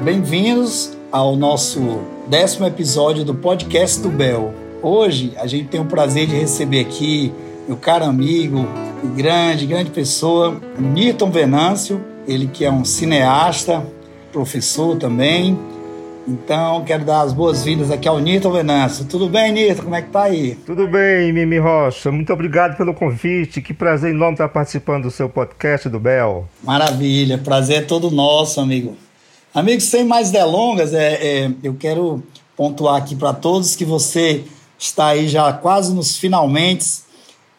bem-vindos ao nosso décimo episódio do podcast do Bel. Hoje a gente tem o prazer de receber aqui meu caro amigo grande, grande pessoa, Newton Venâncio, ele que é um cineasta, professor também. Então, quero dar as boas-vindas aqui ao Nito Venâncio. Tudo bem, Nito? Como é que tá aí? Tudo bem, Mimi Rocha. Muito obrigado pelo convite. Que prazer enorme estar participando do seu podcast do Bel. Maravilha. Prazer é todo nosso, amigo. Amigos, sem mais delongas, é, é eu quero pontuar aqui para todos que você está aí já quase nos finalmente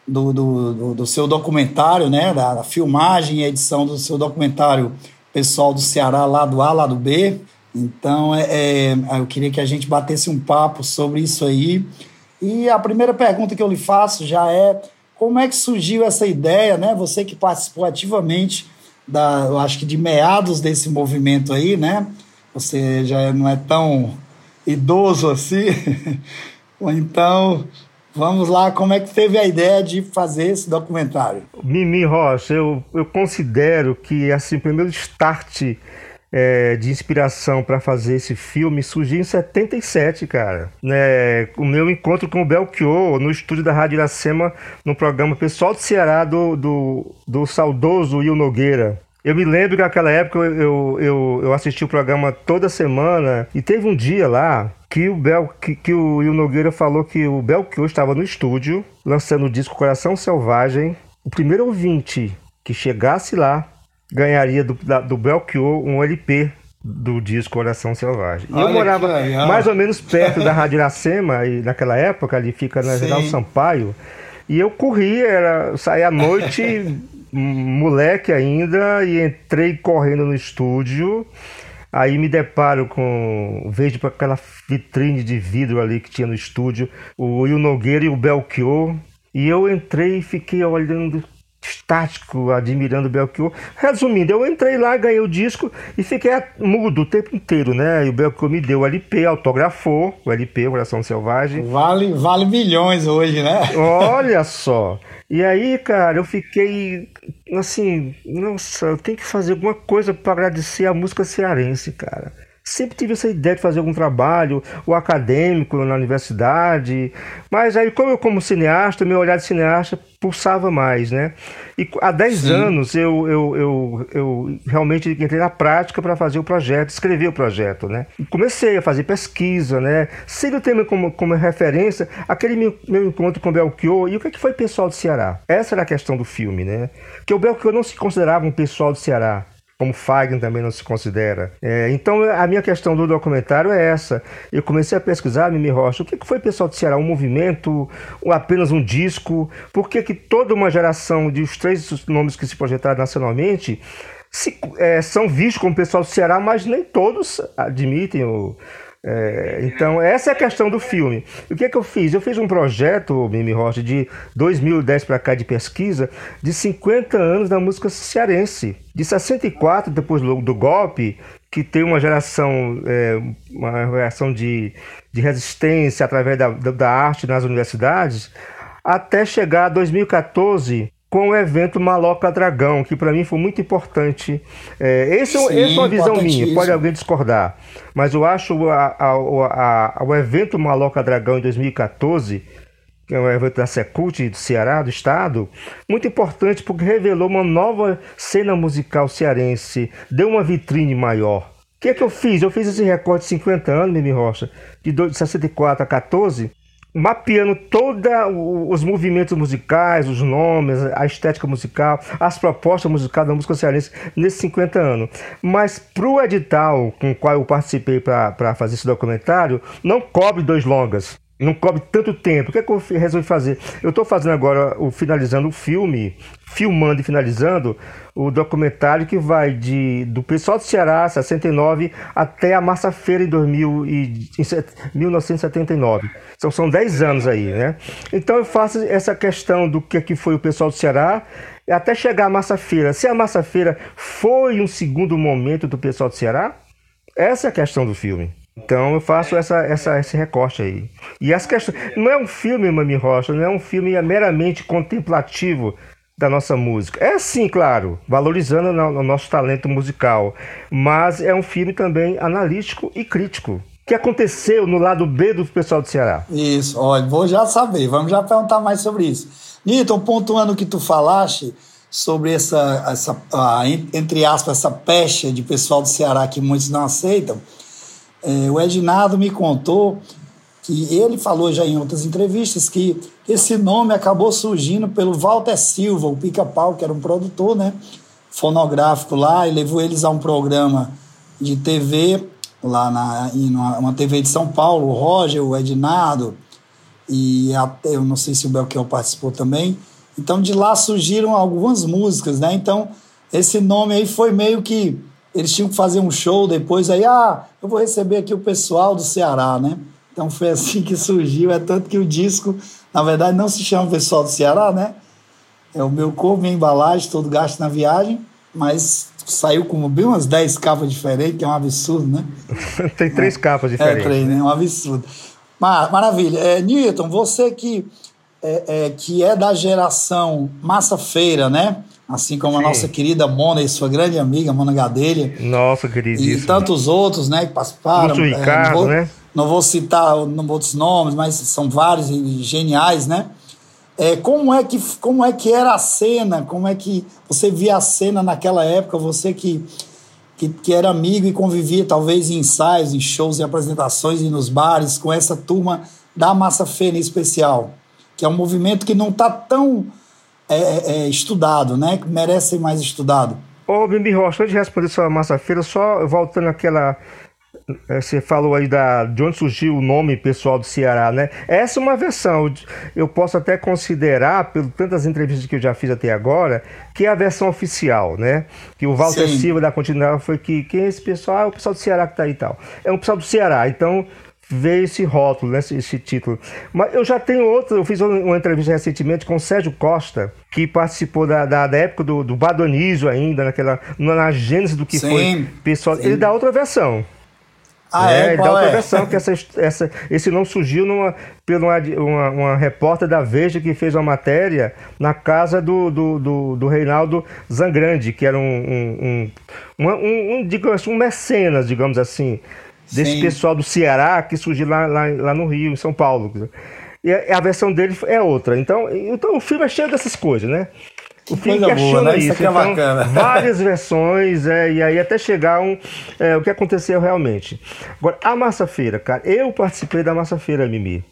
do, do, do, do seu documentário, né? Da, da filmagem e edição do seu documentário pessoal do Ceará, lá do A, lá do B. Então, é, é, eu queria que a gente batesse um papo sobre isso aí. E a primeira pergunta que eu lhe faço já é como é que surgiu essa ideia, né? Você que participou ativamente da, eu acho que de meados desse movimento aí, né? Você já não é tão idoso assim. então, vamos lá, como é que teve a ideia de fazer esse documentário? Mimi Rocha, eu, eu considero que, assim, primeiro start é, de inspiração para fazer esse filme surgiu em 77, cara. Né, o meu encontro com o Belchior no estúdio da Rádio Iracema, no programa Pessoal do Ceará do, do, do saudoso Will Nogueira. Eu me lembro que naquela época eu, eu, eu assisti o programa toda semana e teve um dia lá que o, Bel, que, que o Will Nogueira falou que o Belchior estava no estúdio lançando o disco Coração Selvagem. O primeiro ouvinte que chegasse lá ganharia do, da, do Belchior um LP do disco Coração Selvagem. E eu morava mais ou menos perto da Rádio Iracema, e naquela época ali fica na General Sampaio. E eu corri, era, saí à noite, moleque ainda, e entrei correndo no estúdio. Aí me deparo com. Vejo para aquela vitrine de vidro ali que tinha no estúdio, o Will Nogueira e o Belchior. E eu entrei e fiquei olhando estático, admirando o Belchior. Resumindo, eu entrei lá, ganhei o disco e fiquei mudo o tempo inteiro, né? E o Belchior me deu o LP, autografou o LP, Coração Selvagem. Vale, vale milhões hoje, né? Olha só. E aí, cara, eu fiquei assim, nossa, eu tenho que fazer alguma coisa para agradecer a música cearense, cara sempre tive essa ideia de fazer algum trabalho, o acadêmico na universidade, mas aí como eu como cineasta, meu olhar de cineasta pulsava mais, né? E há 10 Sim. anos eu, eu, eu, eu realmente entrei na prática para fazer o projeto, escrever o projeto, né? E comecei a fazer pesquisa, né? Sendo tema como, como referência aquele meu, meu encontro com o Belchior e o que, é que foi pessoal do Ceará. Essa era a questão do filme, né? Que o Belchior não se considerava um pessoal do Ceará como Fagner também não se considera. É, então, a minha questão do documentário é essa. Eu comecei a pesquisar, Mimi Rocha, o que foi pessoal do Ceará? Um movimento? Ou apenas um disco? Por que, que toda uma geração de os três nomes que se projetaram nacionalmente se, é, são vistos como pessoal do Ceará, mas nem todos admitem o, é, então, essa é a questão do filme. O que é que eu fiz? Eu fiz um projeto, Mimi Rocha, de 2010 para cá de pesquisa, de 50 anos da música cearense. De 64, depois do, golpe, que tem uma geração, é, uma reação de, de resistência através da, da arte nas universidades, até chegar a 2014, com o evento Maloca Dragão, que para mim foi muito importante. É, esse, Sim, esse é uma visão minha, pode alguém discordar, mas eu acho a, a, a, o evento Maloca Dragão em 2014, que é um evento da Secult do Ceará, do Estado, muito importante porque revelou uma nova cena musical cearense, deu uma vitrine maior. O que é que eu fiz? Eu fiz esse recorde de 50 anos, Mimi Rocha, de 64 a 14, mapeando todos os movimentos musicais, os nomes, a estética musical, as propostas musicais da música cearense nesses 50 anos. Mas para o edital com o qual eu participei para fazer esse documentário, não cobre dois longas não cobre tanto tempo. O que, é que eu resolvi fazer? Eu estou fazendo agora, o, finalizando o filme, filmando e finalizando o documentário que vai de do pessoal do Ceará, 69, até a Massa Feira em, 2000 e, em 1979. Então são 10 anos aí, né? Então eu faço essa questão do que, que foi o pessoal do Ceará até chegar à Massa Feira. Se a Massa Feira foi um segundo momento do pessoal do Ceará, essa é a questão do filme. Então eu faço essa, essa, esse recorte aí. E as questões. Não é um filme, Mami Rocha, não é um filme meramente contemplativo da nossa música. É sim, claro, valorizando o nosso talento musical, mas é um filme também analítico e crítico. O que aconteceu no lado B do pessoal do Ceará? Isso, olha, vou já saber, vamos já perguntar mais sobre isso. Newton, pontuando o que tu falaste sobre essa, essa entre aspas, essa pecha de pessoal do Ceará que muitos não aceitam, é, o Ednado me contou que ele falou já em outras entrevistas que esse nome acabou surgindo pelo Walter Silva, o Pica-Pau, que era um produtor, né, fonográfico lá, e levou eles a um programa de TV lá na em uma TV de São Paulo, o Roger, o Ednardo, e até, eu não sei se o Belchior participou também. Então de lá surgiram algumas músicas, né? Então esse nome aí foi meio que eles tinham que fazer um show depois aí, ah, eu vou receber aqui o pessoal do Ceará, né? Então foi assim que surgiu, é tanto que o disco, na verdade, não se chama Pessoal do Ceará, né? É o meu corpo, minha embalagem, todo gasto na viagem, mas saiu com bem umas 10 capas diferentes, que é um absurdo, né? Tem três é, capas diferentes. É, três, né? É um absurdo. Mar maravilha. É, Newton, você que é, é, que é da geração Massa Feira, né? Assim como Sim. a nossa querida Mona e sua grande amiga, Mona Gadelha. Nossa, queridíssima. E tantos outros, né, que participaram. Lúcio é, Ricardo, vou, né? Não vou citar outros nomes, mas são vários e geniais, né? É, como, é que, como é que era a cena? Como é que você via a cena naquela época? Você que, que, que era amigo e convivia talvez em ensaios, em shows e apresentações e nos bares com essa turma da Massa em especial, que é um movimento que não está tão é, é, é, estudado, né? Que merece ser mais estudado. Ô, Bimbi Rocha, antes de responder sua Massa Feira, só voltando àquela é, você falou aí da, de onde surgiu o nome pessoal do Ceará, né? Essa é uma versão. Eu posso até considerar, pelo tantas entrevistas que eu já fiz até agora, que é a versão oficial, né? Que o Walter Sim. Silva da Continental foi que quem é esse pessoal? Ah, é o pessoal do Ceará que tá aí e tal. É um pessoal do Ceará. Então veio esse rótulo, né, esse, esse, título. Mas eu já tenho outro, eu fiz uma entrevista recentemente com o Sérgio Costa, que participou da, da, da época do, do Badonismo ainda, naquela, na gênese do que sim, foi pessoal. Sim. Ele dá outra versão. Ah, é? é Qual dá outra é? versão, que essa, essa, esse não surgiu numa, por uma, uma, repórter da Veja que fez uma matéria na casa do, do, do, do Reinaldo Zangrande, que era um, um, um, um, um, digamos, um mecenas, digamos assim, desse Sim. pessoal do Ceará que surgiu lá, lá, lá no Rio, em São Paulo. E a, a versão dele é outra. Então, então o filme é cheio dessas coisas, né? O filme Coisa questiona boa, né? isso. isso é então, bacana. várias versões, é, e aí até chegar um, é, o que aconteceu realmente. Agora, a Massa Feira, cara, eu participei da Massa Feira, Mimi.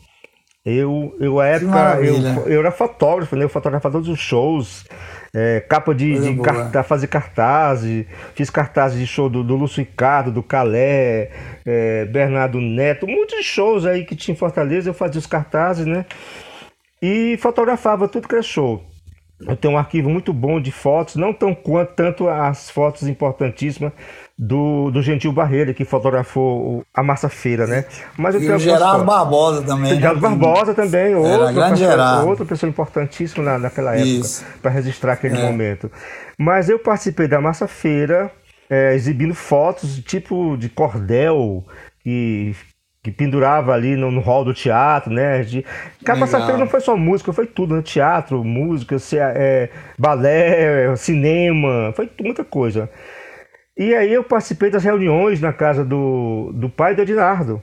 Eu, eu, época, eu, eu era fotógrafo, né? Eu fotografava todos os shows, é, capa de, de cartaz, fazer cartazes, fiz cartazes de show do, do Lúcio Ricardo, do Calé, é, Bernardo Neto, muitos shows aí que tinha em Fortaleza, eu fazia os cartazes, né? E fotografava tudo que era show. Eu tenho um arquivo muito bom de fotos, não tão quanto tanto as fotos importantíssimas do, do Gentil Barreira, que fotografou a Massa Feira, né? Mas eu e o Gerardo Barbosa também. Né? Gerardo Barbosa também, outro, pessoa, outra pessoa importantíssima na, naquela época, para registrar aquele é. momento. Mas eu participei da Massa Feira, é, exibindo fotos tipo de cordel, que que pendurava ali no, no hall do teatro, né? De... Feira não foi só música, foi tudo, né? Teatro, música, é, balé, cinema, foi muita coisa. E aí eu participei das reuniões na casa do, do pai do Ednardo.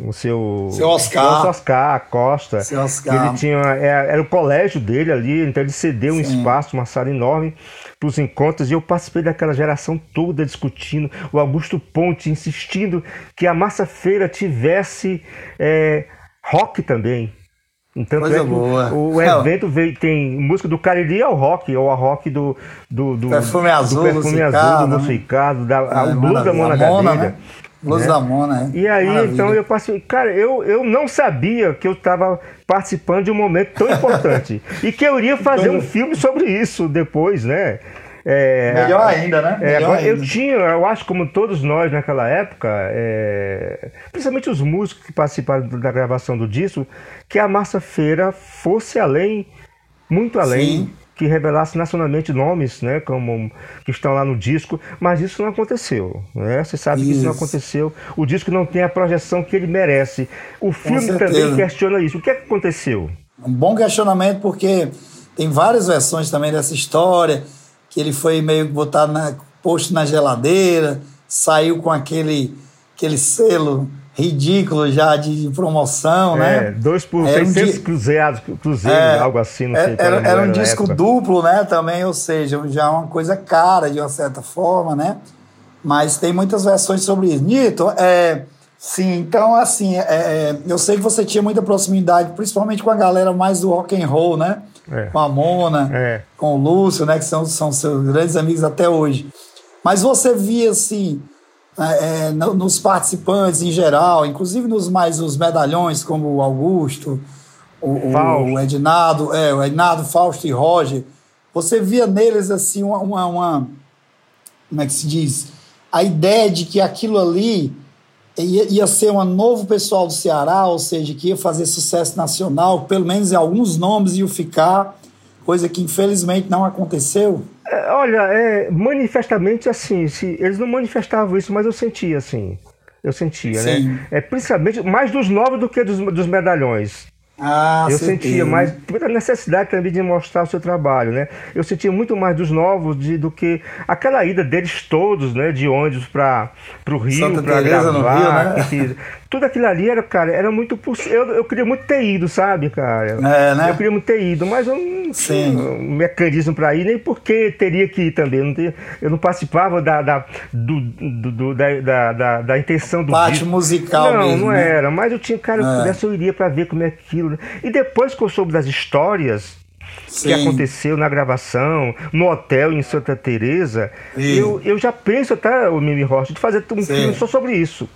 O seu, seu Oscar. O Oscar Costa. Seu Oscar. Ele tinha, era, é, era, o colégio dele ali, então ele cedeu Sim. um espaço, uma sala enorme para os encontros. E eu participei daquela geração toda discutindo. O Augusto Ponte insistindo que a Massa Feira tivesse é, rock também. Então, Coisa é boa. O, o evento veio, tem música do Cariri ao rock, ou a rock do, do, do Perfume Azul, do, perfume azul, do Ricardo, da, é, o blues da Mona Gadelha. Né? Blues né? da Mona, é. E aí, Maravilha. então, eu passei. Cara, eu, eu não sabia que eu estava participando de um momento tão importante. e que eu iria fazer um filme sobre isso depois, né? É, Melhor ainda, né? É, eu ainda. tinha, eu acho, como todos nós naquela época, é, principalmente os músicos que participaram da gravação do disco, que a Massa Feira fosse além, muito além. Sim. Que revelasse nacionalmente nomes, né, como que estão lá no disco, mas isso não aconteceu, né? Você sabe isso. que isso não aconteceu. O disco não tem a projeção que ele merece. O filme também questiona isso. O que, é que aconteceu? Um bom questionamento porque Tem várias versões também dessa história, que ele foi meio que botado na, posto na geladeira, saiu com aquele, aquele selo ridículo já de, promoção, né? é, né? Dois por era 600 um cruzeiros, cruzeiro, é, algo assim, não sei. Era, era um disco duplo, né, também, ou seja, já uma coisa cara de uma certa forma, né? Mas tem muitas versões sobre isso. Nito, é, sim, então assim, é, é, eu sei que você tinha muita proximidade, principalmente com a galera mais do rock and roll, né? É. Com a Mona, é. com o Lúcio, né? Que são, são seus grandes amigos até hoje. Mas você via assim, é, é nos participantes em geral, inclusive nos mais os medalhões, como o Augusto, o, o Ednado, é, o Fausto e Roger, você via neles assim uma, uma, uma, como é que se diz? A ideia de que aquilo ali ia, ia ser um novo pessoal do Ceará, ou seja, que ia fazer sucesso nacional, pelo menos em alguns nomes iam ficar, coisa que infelizmente não aconteceu. É, olha, é, manifestamente assim, se, eles não manifestavam isso, mas eu sentia assim. Eu sentia, né? Sim. né? É, principalmente mais dos novos do que dos, dos medalhões. Ah, eu sentia mais muita necessidade também de mostrar o seu trabalho, né? Eu sentia muito mais dos novos de, do que aquela ida deles todos, né? De ônibus para o Rio para gravar, Rio, né? Tudo aquilo ali era, cara, era muito. Eu, eu queria muito ter ido, sabe, cara? É, né? Eu queria muito ter ido, mas eu não tinha um mecanismo para ir, nem porque teria que ir também. Eu não, tinha, eu não participava da, da, do, do, da, da, da, da, intenção do Parte disco. musical Não, mesmo, não né? era. Mas eu tinha, cara, é. pudesse, eu iria para ver como é aquilo. Né? E depois que eu soube das histórias, Sim. que aconteceu na gravação, no hotel em Santa Teresa, eu, eu já penso até, o Mimi Rocha, de fazer um Sim. filme só sobre isso.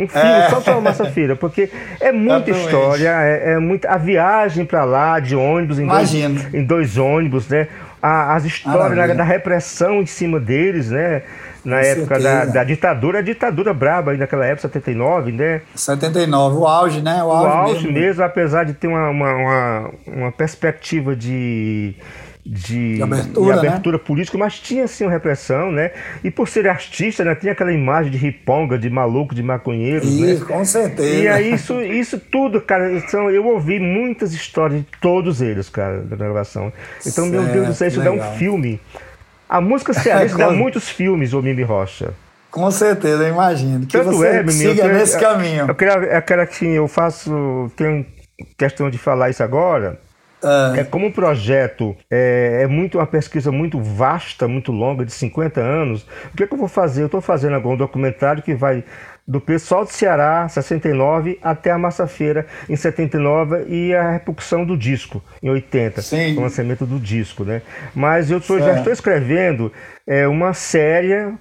Um filme é. só para Massa Feira, porque é muita história, é, é muita, a viagem para lá de ônibus, em dois, em dois, ônibus, né? A, as histórias da, da, repressão em cima deles, né? Na Com época da, da, ditadura, a ditadura braba aí naquela época, 79, né? 79, o auge, né? O auge, o auge mesmo. mesmo, apesar de ter uma, uma, uma, uma perspectiva de de, de abertura, de abertura né? política, mas tinha sim uma repressão, né? E por ser artista, né, tinha aquela imagem de riponga, de maluco, de maconheiro, né? Isso, né? com certeza. E aí isso, isso tudo, cara, então, eu ouvi muitas histórias de todos eles, cara, da gravação. Então, certo, meu Deus do céu, isso dá um filme. A música cearense dá muitos filmes, o Mimi Rocha. Com certeza, eu imagino. Que Tanto você é, Mimi, siga nesse eu, caminho. Eu queria, eu quero que eu faço, tenho questão de falar isso agora, ah. É como um projeto é, é, muito uma pesquisa muito vasta, muito longa, de 50 anos. O que, é que eu vou fazer? Eu estou fazendo agora um documentário que vai do pessoal do Ceará, 69, até a Massa Feira, em 79, e a repercussão do disco, em 80, Sim. o lançamento do disco, né? Mas eu tô, já estou escrevendo é, uma série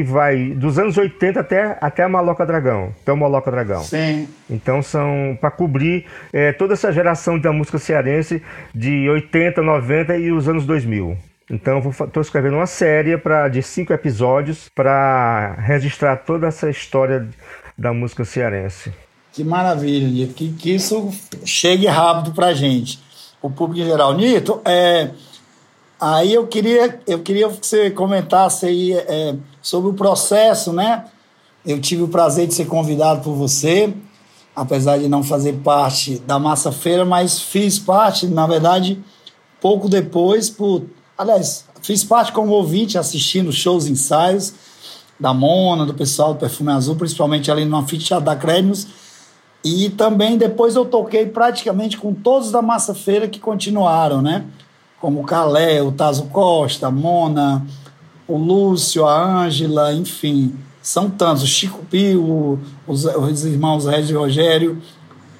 que vai dos anos 80 até, até a Maloca Dragão, até o Maloca Dragão. Sim. Então são para cobrir é, toda essa geração da música cearense de 80, 90 e os anos 2000. Então estou escrevendo uma série para de cinco episódios para registrar toda essa história da música cearense. Que maravilha, que, que isso chegue rápido para gente, o público em geral. Nito, é, aí eu queria, eu queria que você comentasse aí é, sobre o processo, né? Eu tive o prazer de ser convidado por você, apesar de não fazer parte da Massa Feira, mas fiz parte, na verdade, pouco depois, por. Aliás, fiz parte como ouvinte, assistindo shows ensaios da Mona, do pessoal do Perfume Azul, principalmente ali no Anfiteatro da Crédios. E também depois eu toquei praticamente com todos da Massa Feira que continuaram, né? Como o Calé, o Tazo Costa, a Mona, o Lúcio, a Ângela, enfim, são tantos, o Chico Pio, os, os irmãos Regis e Rogério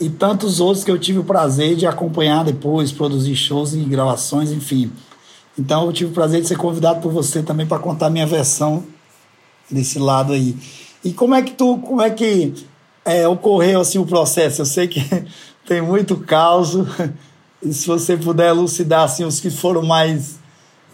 e tantos outros que eu tive o prazer de acompanhar depois, produzir shows e gravações, enfim. Então eu tive o prazer de ser convidado por você também para contar minha versão desse lado aí. E como é que tu, como é que é, ocorreu assim o processo? Eu sei que tem muito caos. E se você puder elucidar assim os que foram mais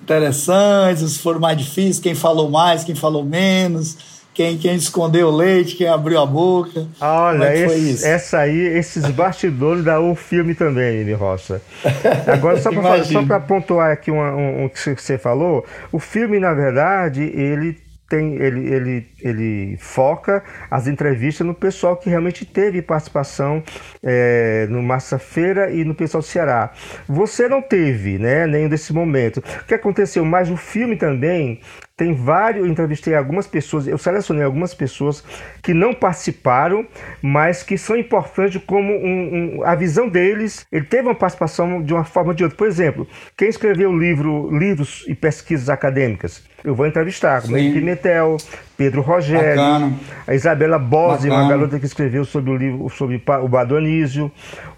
interessantes, os foram mais difíceis, quem falou mais, quem falou menos, quem, quem escondeu o leite, quem abriu a boca. Olha, é esse, essa aí, esses bastidores dá um filme também, Eli Rocha. Agora, só para pontuar aqui uma, um, um, que você falou, o filme, na verdade, ele tem, ele, ele, ele foca as entrevistas no pessoal que realmente teve participação é, no Massa Feira e no pessoal do Ceará. Você não teve, né, nenhum desse momento. O que aconteceu? Mas o filme também tem vários, eu entrevistei algumas pessoas, eu selecionei algumas pessoas que não participaram, mas que são importantes como um, um, a visão deles. Ele teve uma participação de uma forma ou de outra. Por exemplo, quem escreveu o livro Livros e Pesquisas Acadêmicas, eu vou entrevistar, Sim. Pimentel, Pedro Rogério, Bacana. a Isabela Bose, uma garota que escreveu sobre o livro sobre o Badonísio,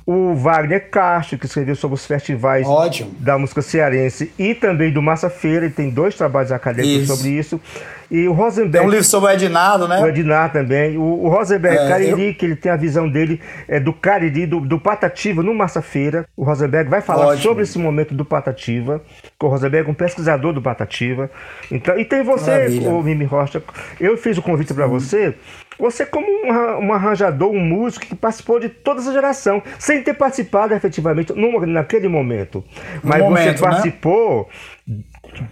o Wagner Castro, que escreveu sobre os festivais Ótimo. da música cearense e também do Massa Feira, ele tem dois trabalhos acadêmicos isso. sobre isso. E o Rosenberg. Tem um livro sobre o Edinardo, né? O Edinardo também. O, o Rosenberg é, Cariri, eu... que ele tem a visão dele é, do Cariri, do, do Patativa no Massa Feira. O Rosenberg vai falar Ótimo. sobre esse momento do Patativa. O Rosenberg é um pesquisador do Patativa. Então, e tem você, o Mimi Rocha. Eu fiz o convite para você você, como um, um, arranjador, um músico que participou de toda essa geração, sem ter participado efetivamente no, naquele momento. Mas momento, você né? participou, né?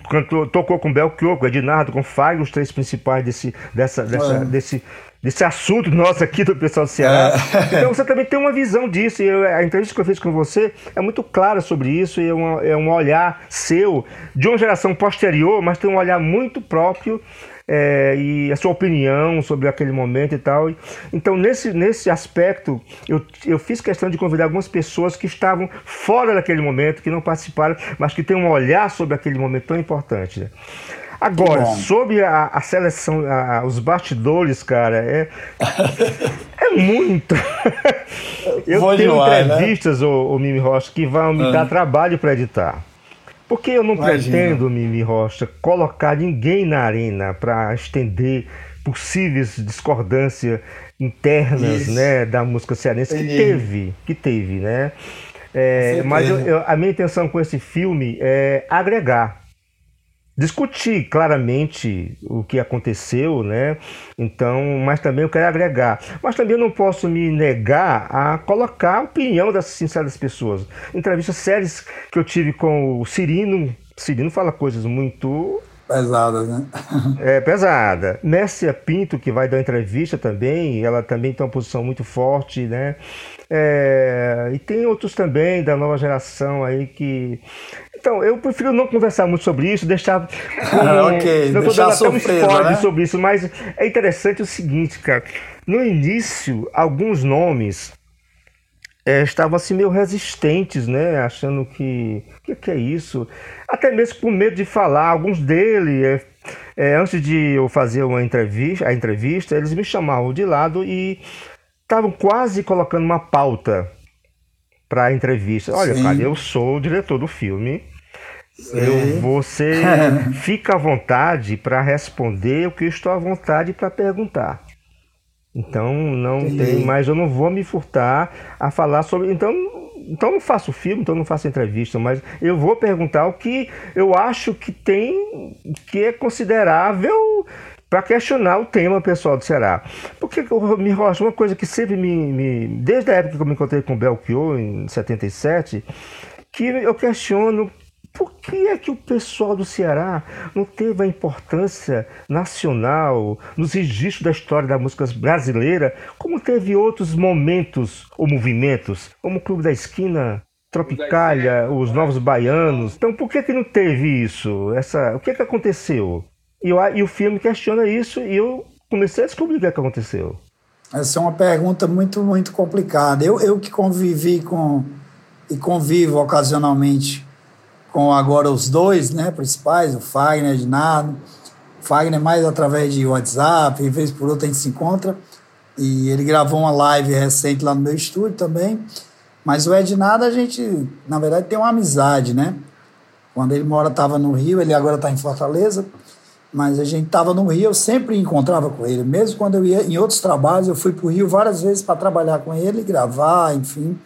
Cantou, tocou com Belchior, com Ednardo, com Fagner, os três principais desse, dessa, dessa, desse, desse assunto nosso aqui do pessoal do Ceará. É. Então você também tem uma visão disso. E eu, a entrevista que eu fiz com você é muito clara sobre isso. E é, uma, é um olhar seu, de uma geração posterior, mas tem um olhar muito próprio é, e a sua opinião sobre aquele momento e tal. Então, nesse, nesse aspecto, eu, eu fiz questão de convidar algumas pessoas que estavam fora daquele momento, que não participaram, mas que têm um olhar sobre aquele momento tão importante. Né? Agora, sobre a, a seleção, a, os bastidores, cara, é, é muito. eu Vou tenho né? entrevistas, né? o, o Mimi Rocha, que vão me dar ah. trabalho para editar. Porque eu não Imagina. pretendo, Mimi Rocha, colocar ninguém na arena para estender possíveis discordâncias internas né, da música cearense, que teve, que teve, né? É, mas eu, eu, a minha intenção com esse filme é agregar discutir claramente o que aconteceu, né? Então, mas também eu quero agregar. Mas também eu não posso me negar a colocar a opinião das sinceras pessoas. Entrevistas sérias que eu tive com o Cirino, Cirino fala coisas muito Pesadas, né? é, pesada. Mércia Pinto, que vai dar entrevista também, ela também tem uma posição muito forte, né? É, e tem outros também da nova geração aí que então, eu prefiro não conversar muito sobre isso, deixar. Um, ok, não deixar dando surpresa, um spoiler né? sobre isso, mas é interessante o seguinte, cara. No início, alguns nomes é, estavam assim meio resistentes, né? Achando que. O que, que, é isso? Até mesmo com medo de falar. Alguns deles, é, é, antes de eu fazer uma entrevista, a entrevista, eles me chamavam de lado e estavam quase colocando uma pauta para a entrevista. Olha, Sim. cara, eu sou o diretor do filme eu, você fica à vontade para responder o que eu estou à vontade para perguntar. Então não Entendi. tem, mas eu não vou me furtar a falar sobre. Então, então não faço filme, então não faço entrevista, mas eu vou perguntar o que eu acho que tem, que é considerável para questionar o tema pessoal do Ceará. Porque me rocha uma coisa que sempre me, me, Desde a época que eu me encontrei com o Belchior, em 77, que eu questiono por que é que o pessoal do Ceará não teve a importância nacional nos registros da história da música brasileira, como teve outros momentos ou movimentos, como o Clube da Esquina, Tropicália, os Novos Baianos. Então, por que que não teve isso? Essa, o que que aconteceu? E, eu, e o filme questiona isso e eu comecei a descobrir o que, é que aconteceu. Essa é uma pergunta muito, muito complicada. Eu, eu que convivi com e convivo ocasionalmente com agora os dois né, principais, o Fagner e o Ednardo. Fagner mais através de WhatsApp, em vez por outra a gente se encontra. E ele gravou uma live recente lá no meu estúdio também. Mas o Ednardo, a gente, na verdade, tem uma amizade, né? Quando ele mora, estava no Rio, ele agora está em Fortaleza. Mas a gente estava no Rio, eu sempre encontrava com ele. Mesmo quando eu ia em outros trabalhos, eu fui para o Rio várias vezes para trabalhar com ele, gravar, enfim.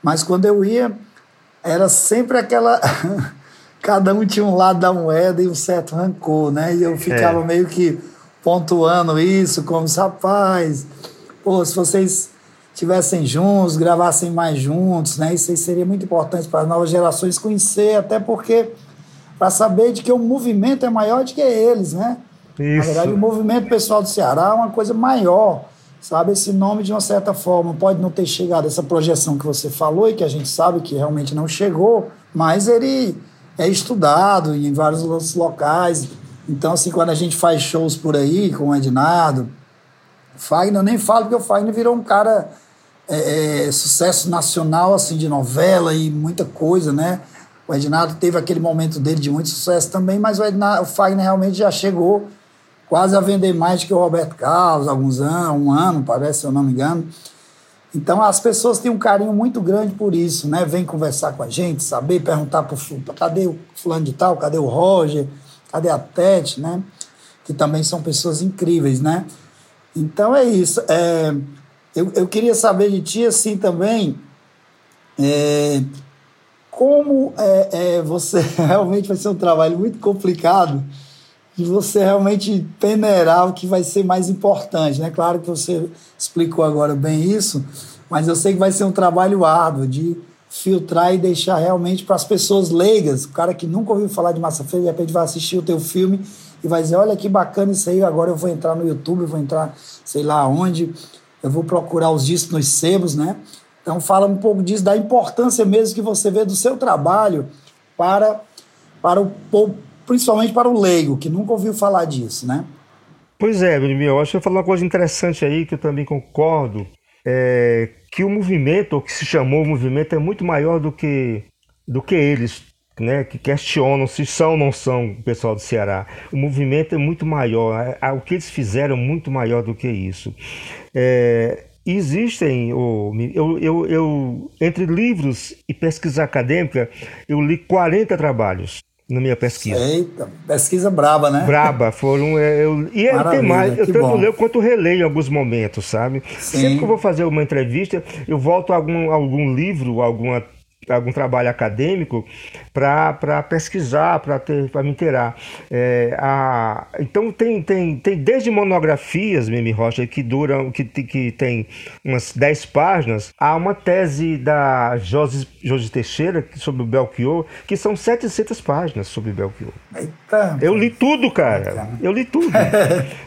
Mas quando eu ia, era sempre aquela. Cada um tinha um lado da moeda e um certo rancor, né? E eu ficava é. meio que pontuando isso, como, rapaz, pô, se vocês estivessem juntos, gravassem mais juntos, né? Isso aí seria muito importante para as novas gerações conhecer, até porque para saber de que o movimento é maior do que eles, né? Isso. Na verdade, o movimento pessoal do Ceará é uma coisa maior, sabe? Esse nome, de uma certa forma, pode não ter chegado essa projeção que você falou e que a gente sabe que realmente não chegou, mas ele é estudado em vários locais. Então, assim, quando a gente faz shows por aí com o Ednardo, Fagner, eu nem falo porque o Fagner virou um cara é, é, sucesso nacional, assim, de novela e muita coisa, né? O Ednardo teve aquele momento dele de muito sucesso também, mas o, Ednardo, o Fagner realmente já chegou quase a vender mais que o Roberto Carlos, alguns anos, um ano, parece, se eu não me engano. Então as pessoas têm um carinho muito grande por isso, né? Vem conversar com a gente, saber, perguntar para cadê o fulano de tal, cadê o Roger, cadê a Tete, né? Que também são pessoas incríveis, né? Então é isso. É, eu, eu queria saber de ti, assim, também, é, como é, é, você realmente vai ser um trabalho muito complicado de você realmente peneirar o que vai ser mais importante, né? Claro que você explicou agora bem isso, mas eu sei que vai ser um trabalho árduo de filtrar e deixar realmente para as pessoas leigas, o cara que nunca ouviu falar de massa feia, de repente vai assistir o teu filme e vai dizer, olha que bacana isso aí, agora eu vou entrar no YouTube, vou entrar sei lá onde, eu vou procurar os discos nos sebos, né? Então fala um pouco disso, da importância mesmo que você vê do seu trabalho para, para o principalmente para o leigo, que nunca ouviu falar disso, né? Pois é, meu, eu acho que eu falar uma coisa interessante aí que eu também concordo, é que o movimento, o que se chamou movimento, é muito maior do que, do que eles, né, que questionam se são ou não são o pessoal do Ceará. O movimento é muito maior, o que eles fizeram é muito maior do que isso. É, existem, eu, eu, eu, entre livros e pesquisa acadêmica, eu li 40 trabalhos na minha pesquisa. Eita, pesquisa braba, né? Braba, foram. É, eu, e tem mais, eu tanto bom. leio quanto releio em alguns momentos, sabe? Sim. Sempre que eu vou fazer uma entrevista, eu volto a algum, algum livro, alguma algum trabalho acadêmico para pesquisar, para me inteirar. É, a, então tem, tem, tem desde monografias, Mimi Rocha, que duram, que, que tem umas 10 páginas, há uma tese da Josi, Josi Teixeira sobre o Belchior, que são 700 páginas sobre o Belchior. Eita, Eu li tudo, cara. Eita. Eu li tudo.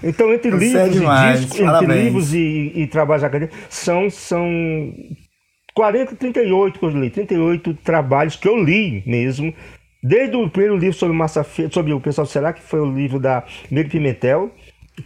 Então, entre livros, é e discos, entre livros e, e trabalhos acadêmicos, são, são 40, 38 que eu li, 38 trabalhos que eu li mesmo, desde o primeiro livro sobre massa sobre o pessoal Ceará, que foi o livro da Miri Pimentel,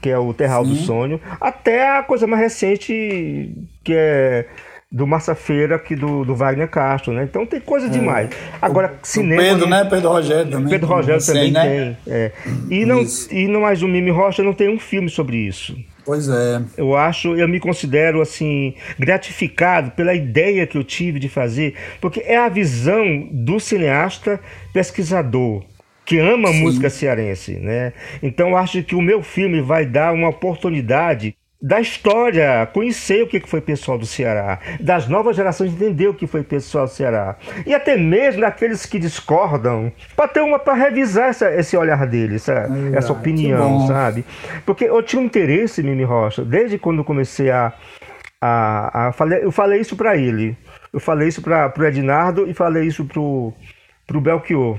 que é o Terral Sim. do Sonho, até a coisa mais recente, que é do Massa Feira aqui do, do Wagner Castro, né? Então tem coisa é. demais. Agora, o, cinema. O Pedro, né? Pedro Rogério também. Pedro Rogério também né? tem. É. E, não, e não mais o Mimi Rocha não tem um filme sobre isso. Pois é. Eu acho, eu me considero assim gratificado pela ideia que eu tive de fazer, porque é a visão do cineasta pesquisador que ama Sim. música cearense, né? Então acho que o meu filme vai dar uma oportunidade da história, conhecer o que foi pessoal do Ceará, das novas gerações entender o que foi pessoal do Ceará, e até mesmo daqueles que discordam, para ter uma para revisar essa, esse olhar deles, essa, essa opinião, sabe? Porque eu tinha um interesse, Mimi Rocha, desde quando eu comecei a, a, a falei, eu falei isso para ele, eu falei isso para o Ednardo e falei isso para o Belchior.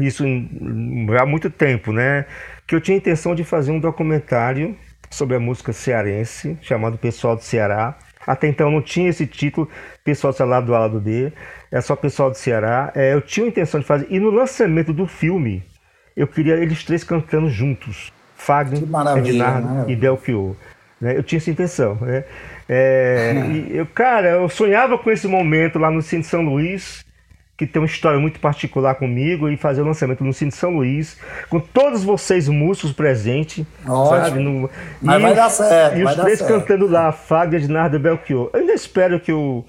Isso em, há muito tempo, né? Que eu tinha a intenção de fazer um documentário sobre a música cearense, chamado Pessoal do Ceará. Até então não tinha esse título, Pessoal do Ceará do A lado B, é só Pessoal do Ceará. É, eu tinha a intenção de fazer, e no lançamento do filme, eu queria eles três cantando juntos, Fagner, Ednardo e Belchior. Né? Eu tinha essa intenção. Né? É, eu, cara, eu sonhava com esse momento lá no Cine São Luís, que tem uma história muito particular comigo e fazer o lançamento no Cine São Luís, com todos vocês músicos presentes, Ótimo. sabe? No, Mas e vai os, dar certo. E os três certo. cantando lá, Fagner, Ednardo e Belchior. Eu ainda espero que, o,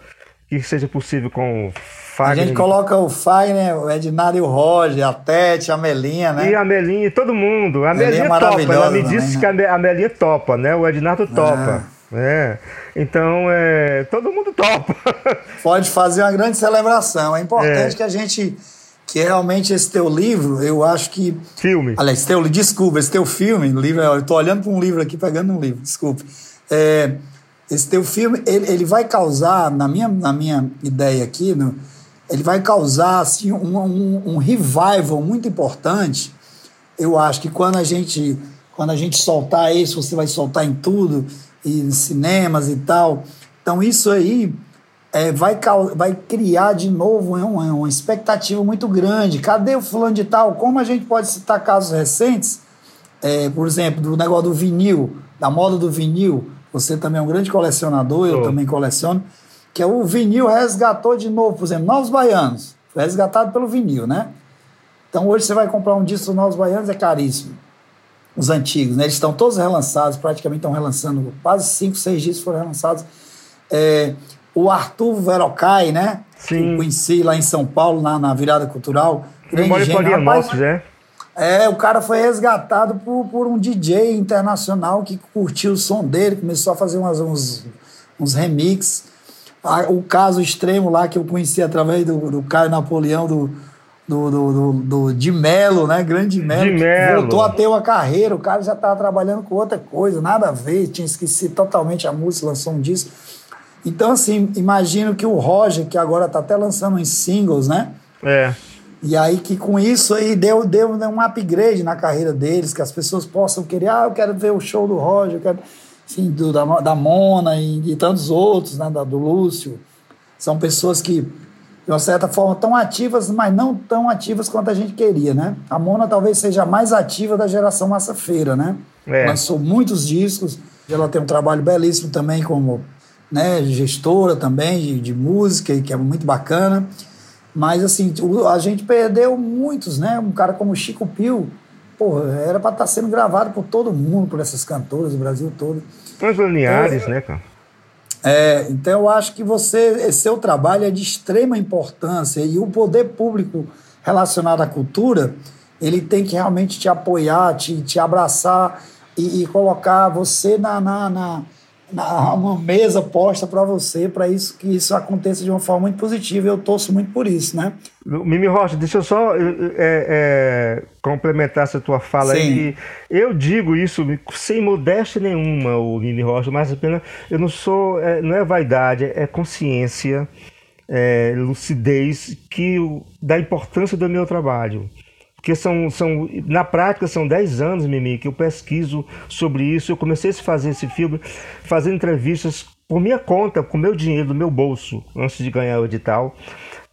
que seja possível com Fagner. A gente coloca o Fagner, o Ednardo e o Roger, a Tete, a Melinha, né? E a Melinha, todo mundo. A Melinha, Melinha topa. Ela me disse né? que a Melinha topa, né? O Ednardo topa. É. É, então é, todo mundo topa. Pode fazer uma grande celebração. É importante é. que a gente que realmente esse teu livro, eu acho que filme. Aliás, teu desculpa, esse teu filme, livro, eu estou olhando para um livro aqui, pegando um livro, desculpe. É, esse teu filme, ele, ele vai causar, na minha, na minha ideia aqui, no, ele vai causar assim, um, um, um revival muito importante. Eu acho que quando a gente quando a gente soltar isso, você vai soltar em tudo, e em cinemas e tal. Então isso aí é, vai, vai criar de novo uma, uma expectativa muito grande. Cadê o fulano de tal? Como a gente pode citar casos recentes, é, por exemplo, do negócio do vinil, da moda do vinil. Você também é um grande colecionador, eu oh. também coleciono. Que é o vinil resgatou de novo, por exemplo, Novos Baianos. Foi resgatado pelo vinil, né? Então hoje você vai comprar um disco dos Novos Baianos, é caríssimo. Os antigos, né? Eles estão todos relançados, praticamente estão relançando, quase cinco, seis discos foram relançados. É, o Arthur Verocai, né? Sim. Que conheci lá em São Paulo, na, na virada cultural. Memória Florianópolis, é? É, o cara foi resgatado por, por um DJ internacional que curtiu o som dele, começou a fazer umas, uns, uns remixes. O caso extremo lá que eu conheci através do, do Caio Napoleão, do, do, do, do, do de Melo, né? Grande Melo. De Melo. Voltou a ter uma carreira, o cara já estava trabalhando com outra coisa, nada a ver, tinha esquecido totalmente a música, lançou um disco. Então, assim, imagino que o Roger, que agora está até lançando uns singles, né? É. E aí que com isso aí deu, deu um upgrade na carreira deles, que as pessoas possam querer, ah, eu quero ver o show do Roger, eu quero, enfim, do, da, da Mona e de tantos outros, né, da, do Lúcio. São pessoas que de uma certa forma, tão ativas, mas não tão ativas quanto a gente queria, né? A Mona talvez seja a mais ativa da geração massa-feira, né? É. Lançou muitos discos, ela tem um trabalho belíssimo também como né, gestora também de, de música, que é muito bacana. Mas, assim, a gente perdeu muitos, né? Um cara como Chico Pio, porra, era para estar tá sendo gravado por todo mundo, por essas cantoras do Brasil todo. Os lineares, é, né, cara? É, então eu acho que você, seu trabalho é de extrema importância e o poder público relacionado à cultura, ele tem que realmente te apoiar, te, te abraçar e, e colocar você na, na, na, uma mesa posta para você, para isso que isso aconteça de uma forma muito positiva. Eu torço muito por isso, né? Mimi Rocha, deixa eu só é, é, complementar essa tua fala Sim. aí. Eu digo isso sem modéstia nenhuma, o Mimi Rocha, mas apenas eu não sou, é, não é vaidade, é consciência, é, lucidez que da importância do meu trabalho. Porque são, são, na prática são 10 anos, Mimi, que eu pesquiso sobre isso. Eu comecei a fazer esse filme, fazendo entrevistas por minha conta, com meu dinheiro, do meu bolso, antes de ganhar o edital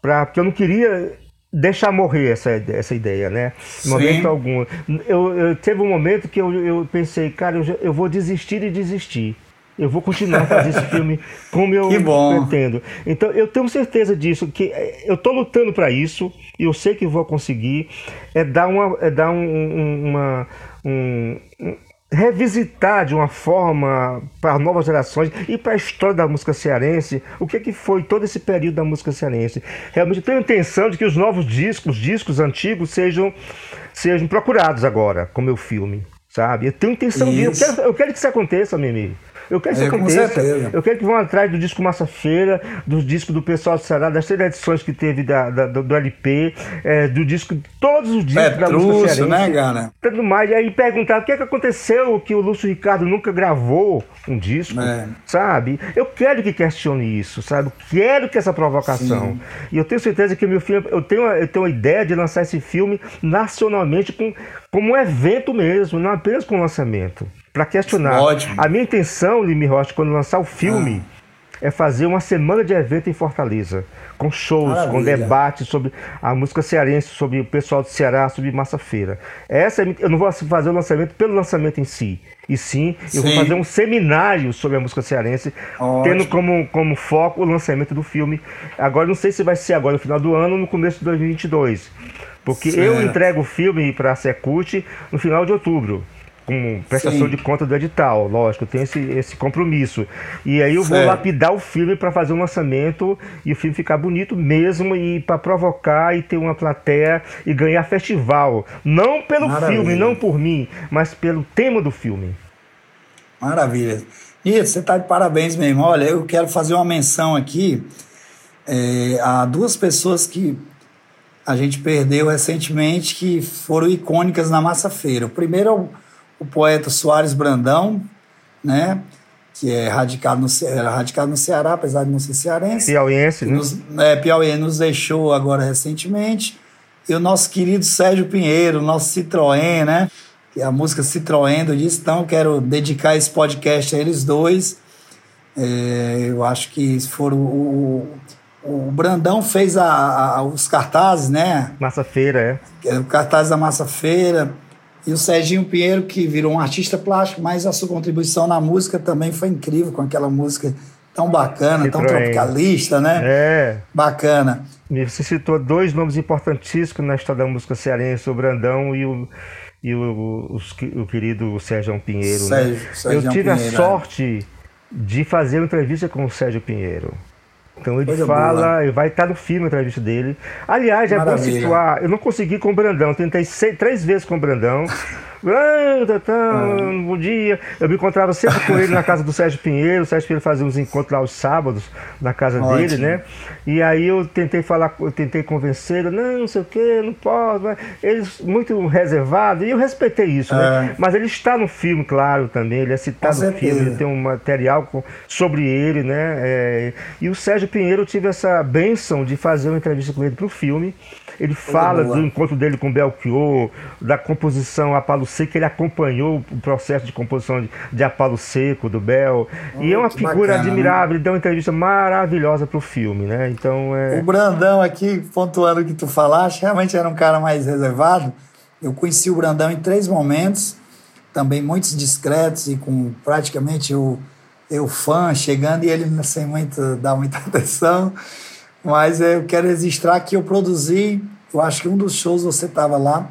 pra, porque eu não queria deixar morrer essa, essa ideia, né? Em momento algum. Eu, eu, teve um momento que eu, eu pensei, cara, eu, eu vou desistir e desistir. Eu vou continuar a fazer esse filme como eu pretendo. Então eu tenho certeza disso, que eh, eu estou lutando para isso e eu sei que vou conseguir. É dar uma, é dar um, um, uma, um, revisitar de uma forma para novas gerações e para a história da música cearense, o que, é que foi todo esse período da música cearense. Realmente tenho a intenção de que os novos discos, discos antigos, sejam, sejam procurados agora com meu filme, sabe? Eu tenho intenção disso. Eu quero, eu quero que isso aconteça, Mimi. Eu quero que isso é, aconteça. Eu quero que vão atrás do disco Massa Feira, dos discos do pessoal do Ceará, das três edições que teve da, da do, do, LP, é, do disco, todos os discos Petrúcio, da música cearense. né, cara? Tudo mais. E aí perguntar o que é que aconteceu que o Lúcio Ricardo nunca gravou um disco, é. sabe? Eu quero que questione isso, sabe? Eu quero que essa provocação. Sim. E eu tenho certeza que meu filme, eu tenho, eu tenho a ideia de lançar esse filme nacionalmente com, como um evento mesmo, não apenas com lançamento para questionar. Ótimo. A minha intenção, Limi Rocha, quando lançar o filme, ah. é fazer uma semana de evento em Fortaleza, com shows, Maravilha. com debates sobre a música cearense, sobre o pessoal do Ceará, sobre Massa Feira. Essa é, eu não vou fazer o lançamento pelo lançamento em si, e sim, eu sim. vou fazer um seminário sobre a música cearense, Ótimo. tendo como, como foco o lançamento do filme. Agora, não sei se vai ser agora no final do ano ou no começo de 2022. Porque certo. eu entrego o filme para a Secult no final de outubro com prestação Sim. de conta do edital, lógico, tem esse, esse compromisso. E aí eu certo. vou lapidar o filme para fazer um lançamento e o filme ficar bonito mesmo e para provocar e ter uma plateia e ganhar festival. Não pelo Maravilha. filme, não por mim, mas pelo tema do filme. Maravilha. E você está de parabéns mesmo. Olha, eu quero fazer uma menção aqui é, a duas pessoas que a gente perdeu recentemente que foram icônicas na Massa Feira. O primeiro é o o poeta Soares Brandão, né? que é radicado no, era radicado no Ceará, apesar de não ser cearense. Piauiense, né? Nos, é, Piauiense nos deixou agora recentemente. E o nosso querido Sérgio Pinheiro, nosso Citroën, né? que é a música Citroën do disco. Então, quero dedicar esse podcast a eles dois. É, eu acho que foram o, o Brandão fez a, a, os cartazes, né? Massa Feira, é. O cartaz da Massa Feira. E o Serginho Pinheiro, que virou um artista plástico, mas a sua contribuição na música também foi incrível, com aquela música tão bacana, Citroën. tão tropicalista, né? É. Bacana. Você citou dois nomes importantíssimos na história da música cearense, o Brandão e o, e o, o, o querido Sérgio Pinheiro. Né? Sérgio, né? Sérgio Eu tive Pinheiro, a sorte é. de fazer uma entrevista com o Sérgio Pinheiro. Então ele Coisa fala, boa. vai estar no filme a entrevista dele. Aliás, é bom Maravilha. situar, eu não consegui com o Brandão, tentei seis, três vezes com o Brandão. Ah, tá, bom dia. Eu me encontrava sempre com ele na casa do Sérgio Pinheiro. O Sérgio Pinheiro fazia uns encontros lá aos sábados na casa Ótimo. dele, né? E aí eu tentei falar, eu tentei convencê-lo, não, não sei o que, não posso. Mas ele muito reservado, e eu respeitei isso, né? É. Mas ele está no filme, claro, também. Ele é citado no filme, ele tem um material com- sobre ele, né? É, e o Sérgio Pinheiro eu tive essa benção de fazer uma entrevista com ele para o filme. Ele fala do encontro dele com Belchior, da composição a palo seco, ele acompanhou o processo de composição de, de a palo seco do Bel. e é uma Muito figura bacana, né? admirável, ele deu uma entrevista maravilhosa para o filme, né? Então é. O Brandão aqui, pontuando o que tu falaste, realmente era um cara mais reservado. Eu conheci o Brandão em três momentos, também muitos discretos e com praticamente eu, eu fã chegando e ele sem muito, dar muita atenção. Mas eu quero registrar que eu produzi, eu acho que um dos shows você estava lá,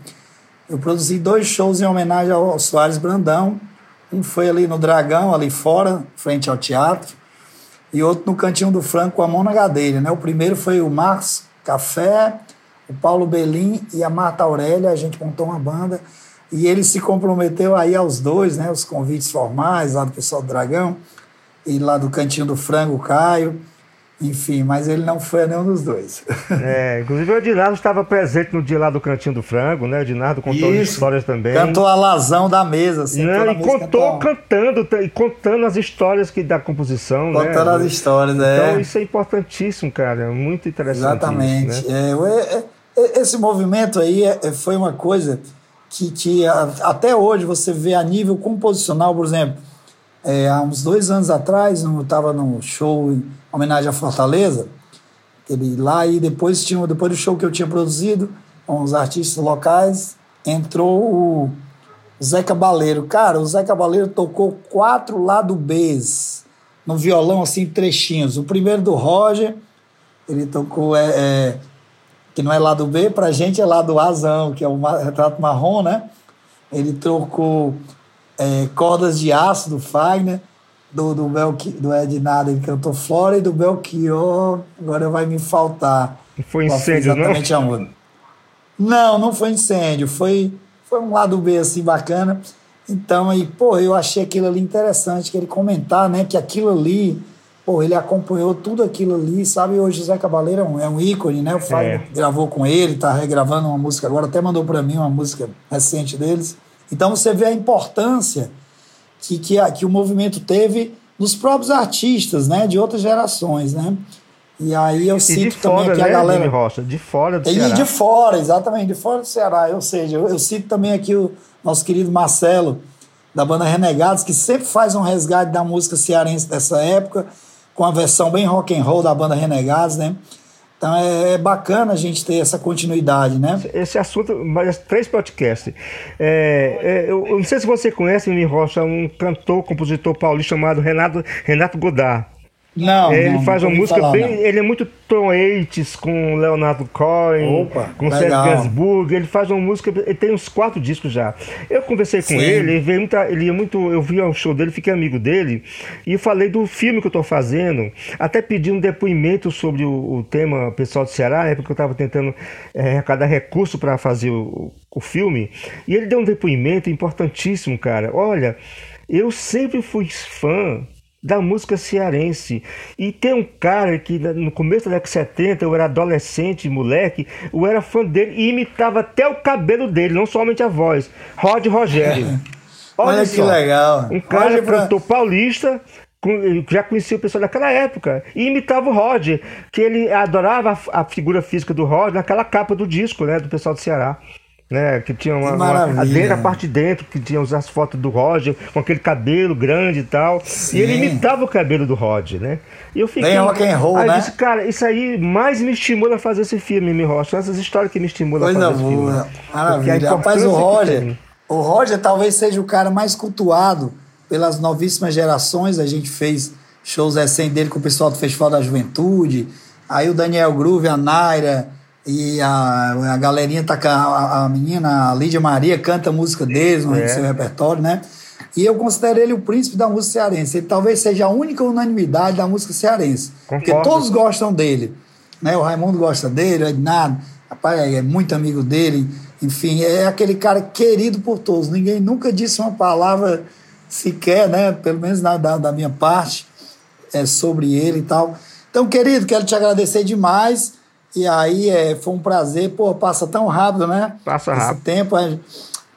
eu produzi dois shows em homenagem ao Soares Brandão. Um foi ali no Dragão, ali fora, frente ao teatro e outro no Cantinho do Franco com a mão na gadeira. Né? O primeiro foi o Marcos Café, o Paulo Belim e a Marta Aurélia. A gente montou uma banda e ele se comprometeu aí aos dois, né? os convites formais lá do pessoal do Dragão e lá do Cantinho do Frango, Caio. Enfim, mas ele não foi a nenhum dos dois. É, inclusive o Ednardo estava presente no dia lá do Cantinho do Frango, né? O Ednardo contou Isso. histórias também. Cantou a lazão da mesa, assim. Não, toda e contou cantando, e contando as histórias que da composição, né? Contando as histórias, é. Então isso é importantíssimo, cara, é muito interessante. Exatamente. isso, né? É, é, é, esse movimento aí é- foi uma coisa que, que até hoje você vê a nível composicional, por exemplo, é, há uns dois anos atrás, eu estava num show em homenagem à Fortaleza, ele lá e depois tinha depois do show que eu tinha produzido com os artistas locais, entrou o Zé Cabaleiro. Cara, o Zé Cabaleiro tocou quatro lado Bs no violão, assim, trechinhos. O primeiro do Roger, ele tocou, é, é, que não é lado B, pra gente é lado Azão, que é o retrato marrom, né? Ele trocou é, Cordas de Aço, do Fagner, do, do, Belchi, do Ednado, ele cantou Flora, e do Belchior, agora vai me faltar. Foi incêndio, não? exatamente a música. Não, não foi incêndio, foi, foi um lado B assim bacana. Então, aí, pô, eu achei aquilo ali interessante, que ele comentar, né, que aquilo ali, pô, ele acompanhou tudo aquilo ali, sabe? Hoje o Zé Cabaleiro é um, é um ícone, né? O Fagner gravou com ele, tá regravando uma música agora, até mandou para mim uma música recente deles. Então você vê a importância que, que, a- que o movimento teve nos próprios artistas, né, de outras gerações, né? E aí eu E cito também aqui né, a galera. Jimmy Rocha? De fora do E Ceará. de fora, exatamente, de fora do Ceará. Ou seja, eu, eu cito também aqui o nosso querido Marcelo, da banda Renegados, que sempre faz um resgate da música cearense dessa época, com a versão bem rock and roll da banda Renegados, né? Então é, é bacana a gente ter essa continuidade, né? Esse assunto, mas três podcasts. É, é, eu, eu não sei se você conhece, Jimmy Rocha, um cantor, compositor paulista chamado Renato, Renato Godard. Não, ele não, faz uma música falar, bem. não. Ele é muito Tom Waits com Leonardo Cohen, Opa, com Sérgio legal. Gainsbourg. Ele faz uma música. Ele tem uns quatro discos já. Eu conversei com Sim. ele, ele, veio muita, ele ia muito. Eu vi o show dele, fiquei amigo dele. E eu falei do filme que eu estou fazendo. Até pedi um depoimento sobre o, o tema pessoal do Ceará, é porque eu estava tentando é, arrecadar recurso para fazer o, o filme. E ele deu um depoimento importantíssimo, cara. Olha, eu sempre fui fã da música cearense. E tem um cara que no começo da década de 70, eu era adolescente, moleque, eu era fã dele e imitava até o cabelo dele, não somente a voz. Rod Rogério. Olha que só. legal. Um cara Bran- cantor paulista, já conhecia o pessoal daquela época, e imitava o Roger, que ele adorava a, figura física do Roger naquela capa do disco, né, do pessoal do Ceará. Né? Que tinha uma, uma dentro, a parte de dentro, que tinha as fotos do Roger, com aquele cabelo grande e tal. Sim. E ele imitava o cabelo do Roger, né? E eu fiquei. Bem rock and roll, aí né? Disse, cara, isso aí mais me estimula a fazer esse filme, me Rocha. Essas histórias que me estimulam Coisa a fazer boa. esse filme. Né? Maravilha. Rapaz, o Roger. O Roger talvez seja o cara mais cultuado pelas novíssimas gerações. A gente fez shows recém dele com o pessoal do Festival da Juventude. Aí o Daniel Groove, a Naira e a, a galerinha tá a, a menina, a Lídia Maria, canta a música deles no é. seu repertório, né? E eu considero ele o príncipe da música cearense. Ele talvez seja a única unanimidade da música cearense. Concordo. Porque todos gostam dele. Né? O Raimundo gosta dele, o Ednardo, rapaz, é muito amigo dele. Enfim, é aquele cara querido por todos. Ninguém nunca disse uma palavra sequer, né? Pelo menos da, da minha parte, é, sobre ele e tal. Então, querido, quero te agradecer demais. E aí é, foi um prazer, pô, passa tão rápido, né? Passa rápido. Esse tempo. É,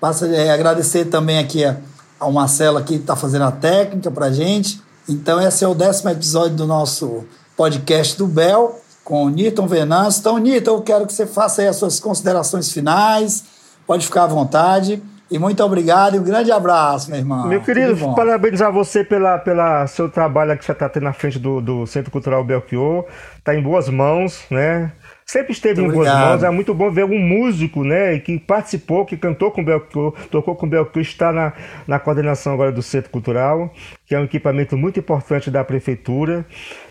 passa, é, agradecer também aqui a, ao Marcelo que está fazendo a técnica pra gente. Então, esse é o décimo episódio do nosso podcast do Bel, com o Newton Venâncio. Então, Newton, eu quero que você faça aí as suas considerações finais. Pode ficar à vontade. E muito obrigado e um grande abraço, meu irmão. Meu querido, parabenizar você pela, pela seu trabalho que você está tendo na frente do, do Centro Cultural Belchior. Está em boas mãos, né? Sempre esteve Muito em boas mãos. É muito bom ver um músico, né, que participou, que cantou com o Belchior, tocou com o Belchior, está na, na coordenação agora do Centro Cultural, que é um equipamento muito importante da prefeitura.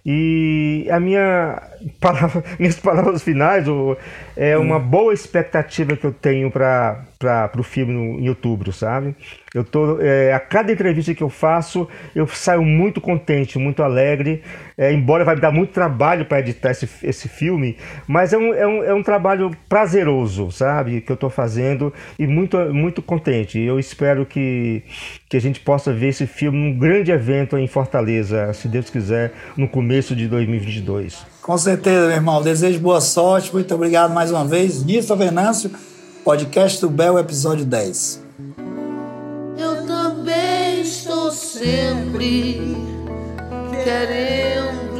E a minha palavra, minhas palavras finais é uma hum. boa expectativa que eu tenho para o filme no, em outubro, sabe? Eu tô, é, a cada entrevista que eu faço, eu saio muito contente, muito alegre. É, embora vai me dar muito trabalho para editar esse, esse filme, mas é um, é, um, é um trabalho prazeroso, sabe? Que eu estou fazendo e muito, muito contente. Eu espero que, que a gente possa ver esse filme num grande evento em Fortaleza, se Deus quiser, no começo de 2022. Com certeza, meu irmão. Desejo boa sorte. Muito obrigado mais uma vez. Nilson Venâncio, podcast do Bel, episódio 10 sempre querer.